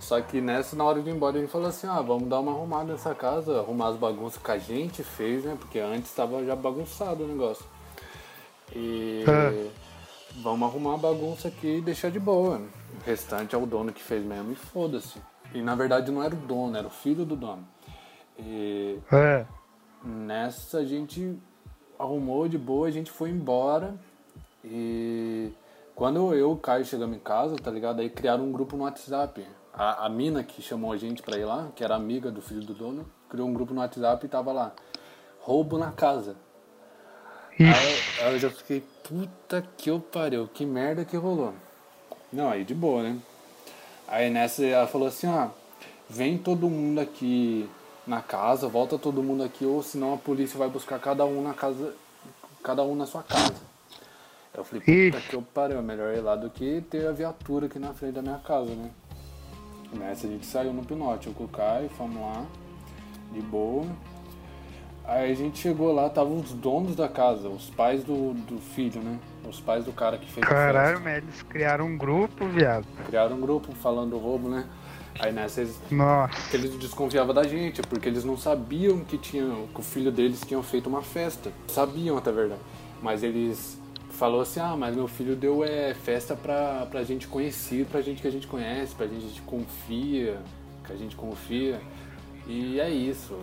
Só que nessa, na hora de ir embora, a gente falou assim, ah, vamos dar uma arrumada nessa casa, arrumar as bagunças que a gente fez, né? Porque antes estava já bagunçado o negócio. E
É.
vamos arrumar a bagunça aqui e deixar de boa. O restante é o dono que fez mesmo e foda-se. E na verdade não era o dono, era o filho do dono. E
É.
Nessa a gente arrumou de boa, a gente foi embora. E quando eu e o Caio chegamos em casa, tá ligado? Aí criaram um grupo no WhatsApp. A, a mina que chamou a gente pra ir lá, que era amiga do filho do dono, criou um grupo no WhatsApp e tava lá. Roubo na casa. Aí, eu- aí eu já fiquei, puta que eu pariu, que merda que rolou. Não, aí de boa, né? Aí nessa ela falou assim, ó, vem todo mundo aqui na casa, volta todo mundo aqui, ou senão a polícia vai buscar cada um na casa, cada um na sua casa. Eu falei, puta que eu pariu, é melhor ir lá do que ter a viatura aqui na frente da minha casa, né? Nessa a gente saiu no Pinote, eu com o Caio, fomos lá, de boa. Aí a gente chegou lá, estavam os donos da casa, os pais do, do filho, né? Os pais do cara que fez a
Caralho,
festa.
mas eles criaram um grupo, viado.
Criaram um grupo falando do roubo, né? Aí nessa eles,
Nossa.
eles desconfiavam da gente, porque eles não sabiam que, tinha, que o filho deles tinha feito uma festa. Sabiam até a verdade. Mas eles falou assim, ah, mas meu filho deu é, festa pra, pra gente conhecido, pra gente que a gente conhece, pra gente que a gente confia, que a gente confia. E é isso.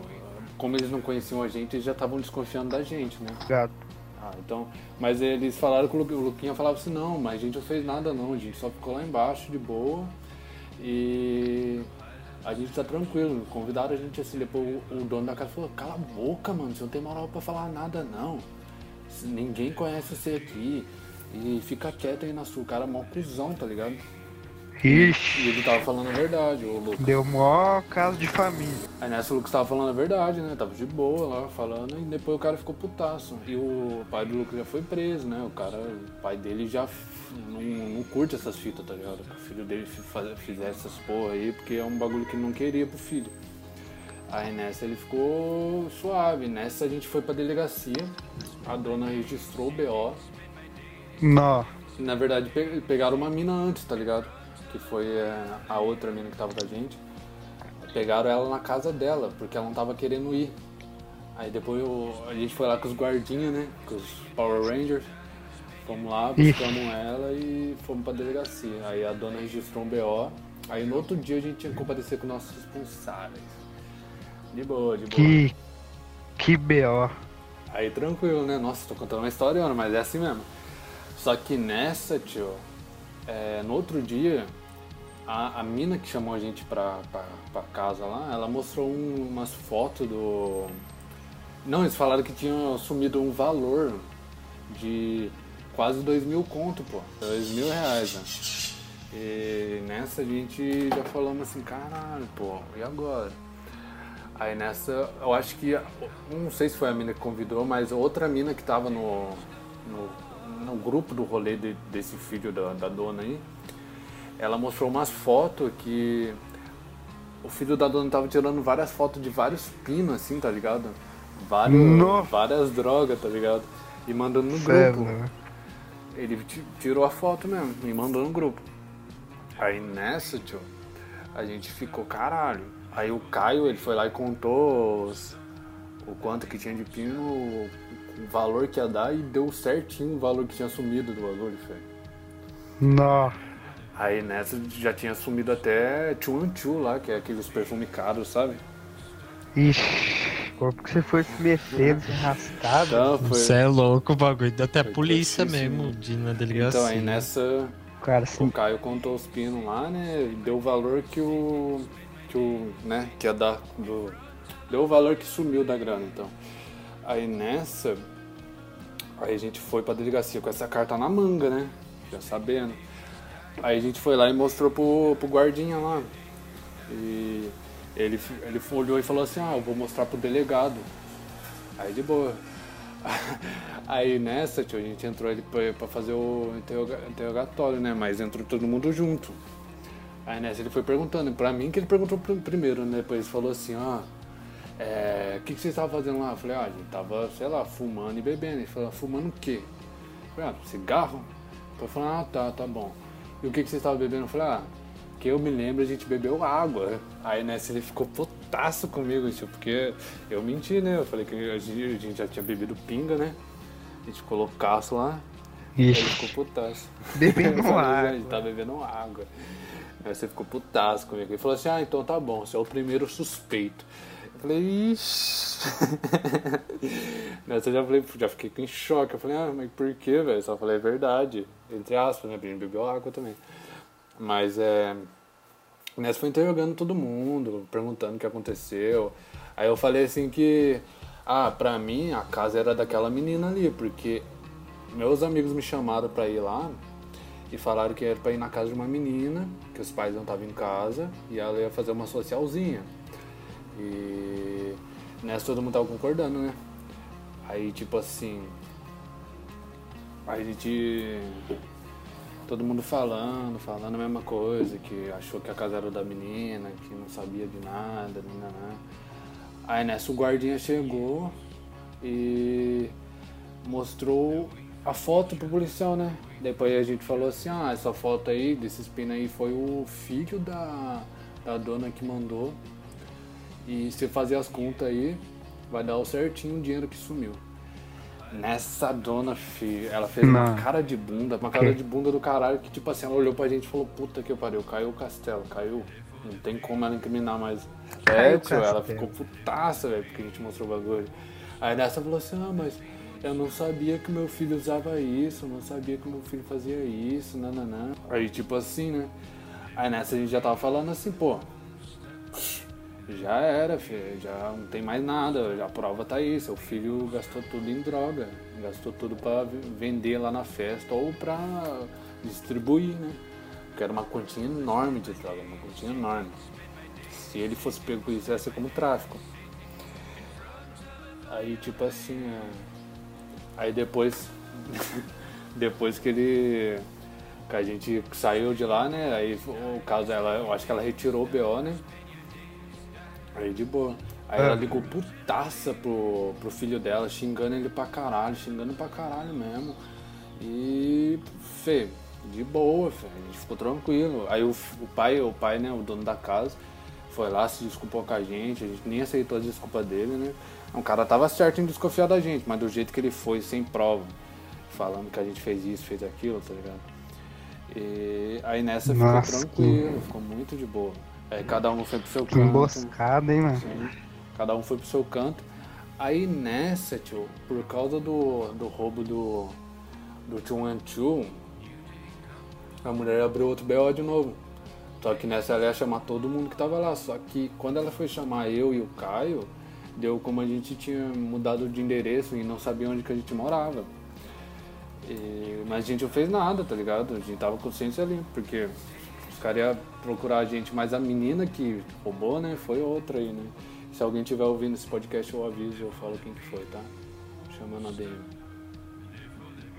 Como eles não conheciam a gente, eles já estavam desconfiando da gente, né?
Viado.
Ah, então, mas eles falaram que o Lu- o Luquinha falava assim, não, mas a gente não fez nada não, a gente só ficou lá embaixo de boa e a gente tá tranquilo. Convidaram a gente assim, depois o dono da casa falou, cala a boca, mano, você não tem moral pra falar nada não. Ninguém conhece você aqui. E fica quieto aí na sua, o cara é mó cuzão, tá ligado? E
Ixi.
ele tava falando a verdade, o Lucas.
Deu mó caso de família.
Aí nessa o Lucas tava falando a verdade, né? Tava de boa lá falando, e depois o cara ficou putaço. E o pai do Lucas já foi preso, né? O cara, o pai dele já não, não curte essas fitas, tá ligado? Que o filho dele fizesse essas porra aí, porque é um bagulho que ele não queria pro filho. Aí nessa ele ficou suave. Nessa a gente foi pra delegacia, a dona registrou o BO.
Nó.
Na verdade, pe- pegaram uma mina antes, tá ligado? Que foi é, a outra mina que tava com a gente. Pegaram ela na casa dela, porque ela não tava querendo ir. Aí depois eu- a gente foi lá com os guardinhas, né? Com os Power Rangers. Fomos lá, buscamos ela e fomos pra delegacia. Aí a dona registrou um BO. Aí no outro dia a gente tinha que comparecer com nossos responsáveis. De boa, de boa.
Que. Que B.O.
Aí tranquilo, né? Nossa, tô contando uma história, mas é assim mesmo. Só que nessa, tio, é, no outro dia, a, a mina que chamou a gente pra, pra, pra casa lá, ela mostrou um- umas fotos do. Não, eles falaram que tinha sumido um valor de quase dois mil conto, pô. Dois mil reais, né? E nessa a gente já falamos assim, caralho, pô, e agora? Aí nessa, eu acho que, não sei se foi a mina que convidou, mas outra mina que tava no, no, no grupo do rolê de- desse filho da, da dona aí, ela mostrou umas fotos que o filho da dona tava tirando várias fotos de vários pinos, assim, tá ligado? Vários,
Nossa.
várias drogas, tá ligado? E mandando no
Sério,
grupo.
né?
Ele ti- tirou a foto mesmo e mandou no grupo. Aí nessa, tio, a gente ficou caralho. Aí o Caio, ele foi lá e contou os- o quanto que tinha de pino, o, o valor que ia dar e deu certinho o valor que tinha sumido do bagulho, velho.
Nó.
Aí nessa já tinha sumido até Chuan Chu lá, que é aqueles perfumes caros, sabe?
Ixi. Como que você foi se metendo, se arrastado?
Então, foi...
Você é louco, o bagulho. Deu até
Foi
polícia mesmo de ir na delegacia.
Então aí nessa
Cara,
O
assim.
Caio contou os pinos lá, né? e Deu o valor que o. né? Que ia dar do. Deu o valor que sumiu da grana, então. Aí nessa. Aí a gente foi pra delegacia com essa carta na manga, né? Já sabendo. Aí a gente foi lá e mostrou pro, pro guardinha lá. E ele, ele olhou e falou assim, ah, eu vou mostrar pro delegado. Aí de boa. *laughs* Aí nessa, tio, a gente entrou ele pra, pra fazer o interroga- interrogatório, né? Mas entrou todo mundo junto. Aí nessa ele foi perguntando, pra mim que ele perguntou pr- primeiro, né? Depois falou assim, ó. é, o que, que vocês estavam fazendo lá? Eu falei, ah, a gente tava, sei lá, fumando e bebendo. Ele falou, fumando o quê? Eu falei, ah, cigarro? Eu falei, ah, tá, tá bom. E o que, que vocês estavam bebendo? Eu falei, ah, que eu me lembro, a gente bebeu água. Aí nessa ele ficou putaço comigo, tio, porque eu menti, né? Eu falei que a gente, a gente já tinha bebido pinga, né? A gente colocou caço lá, aí ele
Ixi.
ficou putaço.
Bebendo *laughs*
falei,
água.
A gente tá bebendo água. Aí você ficou putaço comigo. Ele falou assim, ah, então tá bom, você é o primeiro suspeito. Eu falei, ixi. *laughs* Nessa eu já, falei, já fiquei em choque. Eu falei, ah, mas por quê, velho? Só falei, é verdade. Entre aspas, né? Bebeu água também. Mas é. Nessa foi interrogando todo mundo, perguntando o que aconteceu. Aí eu falei assim que. Ah, pra mim a casa era daquela menina ali, porque meus amigos me chamaram pra ir lá e falaram que era pra ir na casa de uma menina, que os pais não estavam em casa, e ela ia fazer uma socialzinha. E nessa todo mundo tava concordando, né? Aí tipo assim. A gente. Todo mundo falando, falando a mesma coisa, que achou que a casa era da menina, que não sabia de nada, nada. Aí nessa o guardinha chegou e mostrou a foto pro policial, né? Depois a gente falou assim, ah, essa foto aí, desse espino aí, foi o filho da, da dona que mandou. E se fazer as contas aí, vai dar o certinho o dinheiro que sumiu. Nessa dona, filho, ela fez uma
Não.
cara de bunda, uma cara de bunda do caralho, que tipo assim, ela olhou pra gente e falou, puta que pariu, caiu o castelo, caiu. Não tem como ela incriminar mais.
Caiu
É, tio, ela ficou putaça, velho, porque a gente mostrou o bagulho. Aí nessa falou assim, ah, mas eu não sabia que meu filho usava isso, não sabia que meu filho fazia isso, nananã. Aí tipo assim, né? Aí nessa a gente já tava falando assim, pô, já era, filho, já não tem mais nada, a prova tá aí, seu filho gastou tudo em droga, gastou tudo pra v- vender lá na festa ou pra distribuir, né? Porque era uma continha enorme de droga, uma continha enorme. Se ele fosse pego por isso, ia ser como tráfico. Aí tipo assim, é, aí depois, *laughs* depois que ele, que a gente saiu de lá, né? Aí o caso ela, eu acho que ela retirou o BO, né? Aí de boa. Aí ela
Ah.
ligou putaça pro, pro filho dela, xingando ele pra caralho, xingando pra caralho mesmo. E, fê, de boa, fê, a gente ficou tranquilo. Aí o, o pai, o pai, né, o dono da casa, foi lá, se desculpou com a gente, a gente nem aceitou a desculpa dele, né. O cara tava certo em desconfiar da gente, mas do jeito que ele foi, sem prova, falando que a gente fez isso, fez aquilo, tá ligado? E aí nessa
Nossa,
ficou tranquilo, ficou muito de boa. Aí cada um foi pro seu
Que
canto.
emboscada, hein, mano?
Sim. Cada um foi pro seu canto. Aí nessa, tio, por causa do, do roubo do, do Tio and Two, a mulher abriu outro BO de novo. Só que nessa ela ia chamar todo mundo que tava lá. Só que quando ela foi chamar eu e o Caio, deu como a gente tinha mudado de endereço e não sabia onde que a gente morava. E- mas a gente não fez nada, tá ligado? A gente tava com consciência ali, porque os caras iam procurar a gente, mas a menina que roubou, né, foi outra aí, né? Se alguém tiver ouvindo esse podcast, eu aviso, eu falo quem que foi, tá? Chamando a DM.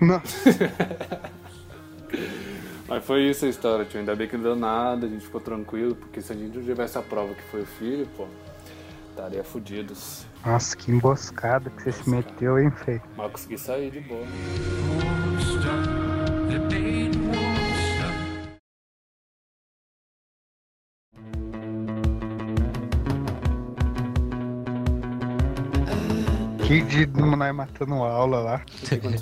Não. *laughs*
Mas foi isso a história, tio. Ainda bem que não deu nada, a gente ficou tranquilo, porque se a gente não tivesse a prova que foi o filho, pô, estaria fudidos.
Nossa, que emboscada que você se meteu, hein, feio?
Mas consegui sair de boa.
Que de nós matando aula lá.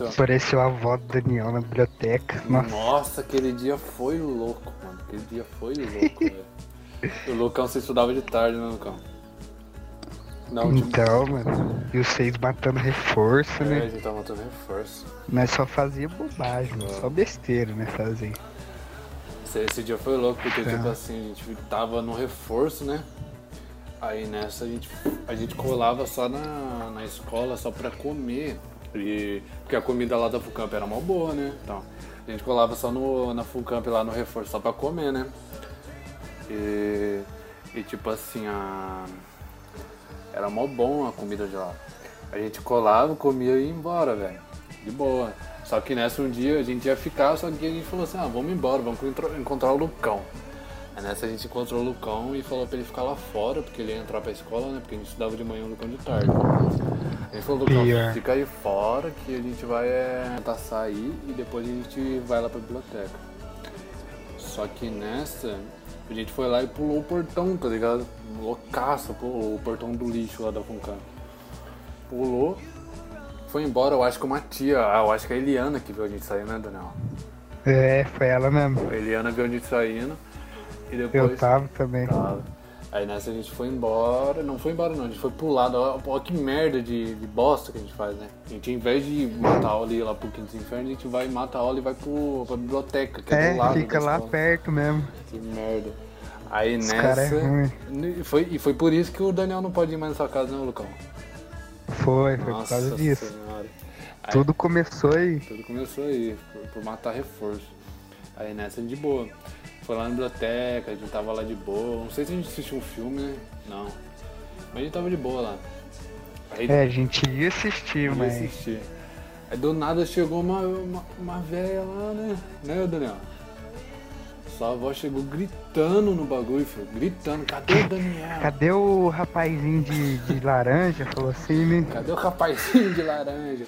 Apareceu a avó do Daniel na biblioteca. Nossa,
Nossa, aquele dia foi louco, mano. Aquele dia foi louco, velho. *laughs* O Lucão, você estudava de tarde, né, Lucão? Não, tipo,
então, mano. E vocês matando reforço,
é, a
né?
gente tava matando reforço.
Nós só fazia bobagem, mano. Só besteira, né? Fazer.
Esse, esse dia foi louco, porque,
É.
tipo assim, a gente tava no reforço, né? Aí nessa a gente, a gente colava só na, na escola, só pra comer. E, porque a comida lá da Fucamp era mó boa, né? Então, a gente colava só no, na Fucamp lá no reforço, só pra comer, né? E, e tipo assim, a, era mó bom a comida de lá. A gente colava, comia e ia embora, velho. De boa. Só que nessa um dia a gente ia ficar, só que a gente falou assim, ah, vamos embora, vamos encontrar- o Lucão. Aí nessa a gente encontrou o Lucão e falou pra ele ficar lá fora, porque ele ia entrar pra escola, né? Porque a gente estudava de manhã o Lucão de tarde. A gente falou, Lucão,
Pior.
fica aí fora que a gente vai é, tentar sair e depois a gente vai lá pra biblioteca. Só que nessa, a gente foi lá e pulou o portão, tá ligado? Loucaço, pulou o portão do lixo lá da Funcam. Pulou, foi embora, eu acho que uma tia, ah, eu acho que é a Eliana que viu a gente saindo, né, Daniel?
É, foi ela mesmo.
A Eliana viu a gente saindo e
Eu
depois.
tava também.
Tava. Aí nessa a gente foi embora, não foi embora não, a gente foi pro lado, ó, ó que merda de, de bosta que a gente faz, né? A gente, em vez de matar a aula e ir lá pro Quinto Inferno, a gente vai matar a aula e vai pro, pra biblioteca, que é, do
É,
lado
fica lá
escola.
perto mesmo.
Que merda. Aí
Os
nessa.
cara é ruim.
e foi, e foi por isso que o Daniel não pode ir mais na sua casa, né, Lucão?
Foi, foi por causa disso.
Senhora. Aí,
Tudo começou aí.
tudo começou aí, por, por matar reforço. Aí nessa de boa. Foi lá na biblioteca, a gente tava lá de boa. Não sei se a gente assistiu um filme, né? Não. Mas a gente tava de boa lá. Aí
É, a gente ia assistir,
ia
mas.
assistir. Aí do nada chegou uma, uma, uma velha lá, né? Né, Daniel? Sua avó chegou gritando no bagulho. Gritando, cadê o Daniel?
Cadê o rapazinho de, de laranja? Falou assim, né?
Cadê o rapazinho de laranja?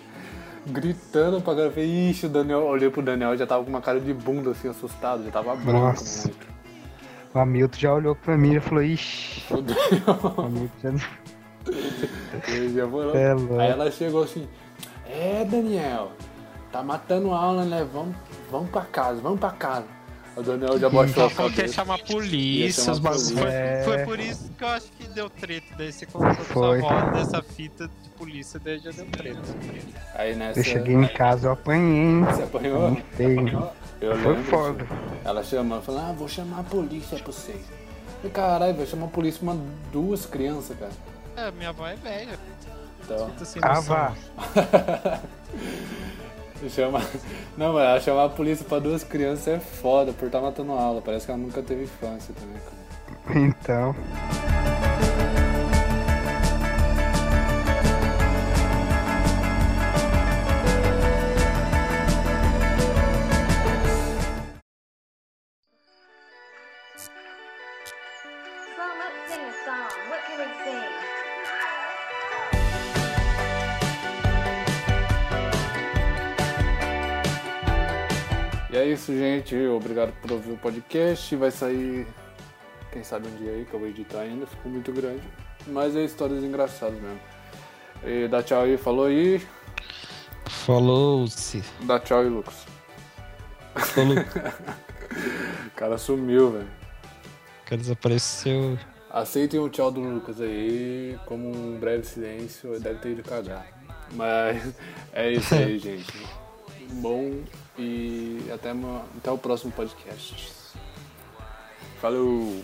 Gritando pra falei, ixi, o Daniel. Olhei pro Daniel já tava com uma cara de bunda assim, assustado, já tava branco
Nossa. O Hamilton já olhou pra mim e falou, ixi.
Fudeu.
O Hamilton já *laughs*
já falou.
É.
Aí ela chegou assim, é Daniel, tá matando aula, né? Vamos, vamos pra casa, vamos pra casa. O Daniel já baixou a
falou que ia
cabeça.
chamar a polícia,
chamar
os bagulhos.
polícia.
Foi,
É.
foi por isso que eu acho que deu treta. Daí você contou com
Foi.
sua avó dessa fita de polícia, daí já deu treta.
Aí nessa.
Eu cheguei em casa, eu apanhei, hein?
Você apanhou?
Tem.
Eu
Foi
lembro.
foda.
Ela chamando, falando, ah, vou chamar a polícia pra vocês. E caralho, vai chamar a polícia pra duas crianças, cara.
É, minha avó é velha.
Então.
Ah, vá. *laughs* *laughs*
Chama... Não, mas chamar a polícia pra duas crianças é foda por estar matando aula. Parece que ela nunca teve infância também, cara.
Então.
Gente. Obrigado por ouvir o podcast. Vai sair, quem sabe um dia aí, que eu vou editar ainda. Ficou muito grande. Mas é histórias engraçadas mesmo. E dá tchau aí, falou aí.
Falou-se.
Dá tchau aí, Lucas.
Falou. *laughs*
O cara sumiu, velho.
O cara desapareceu.
Aceitem o tchau do Lucas aí, como um breve silêncio, ele deve ter ido cagar. Mas *laughs* é isso aí, gente. Bom e até, uma, até o próximo podcast. Falou!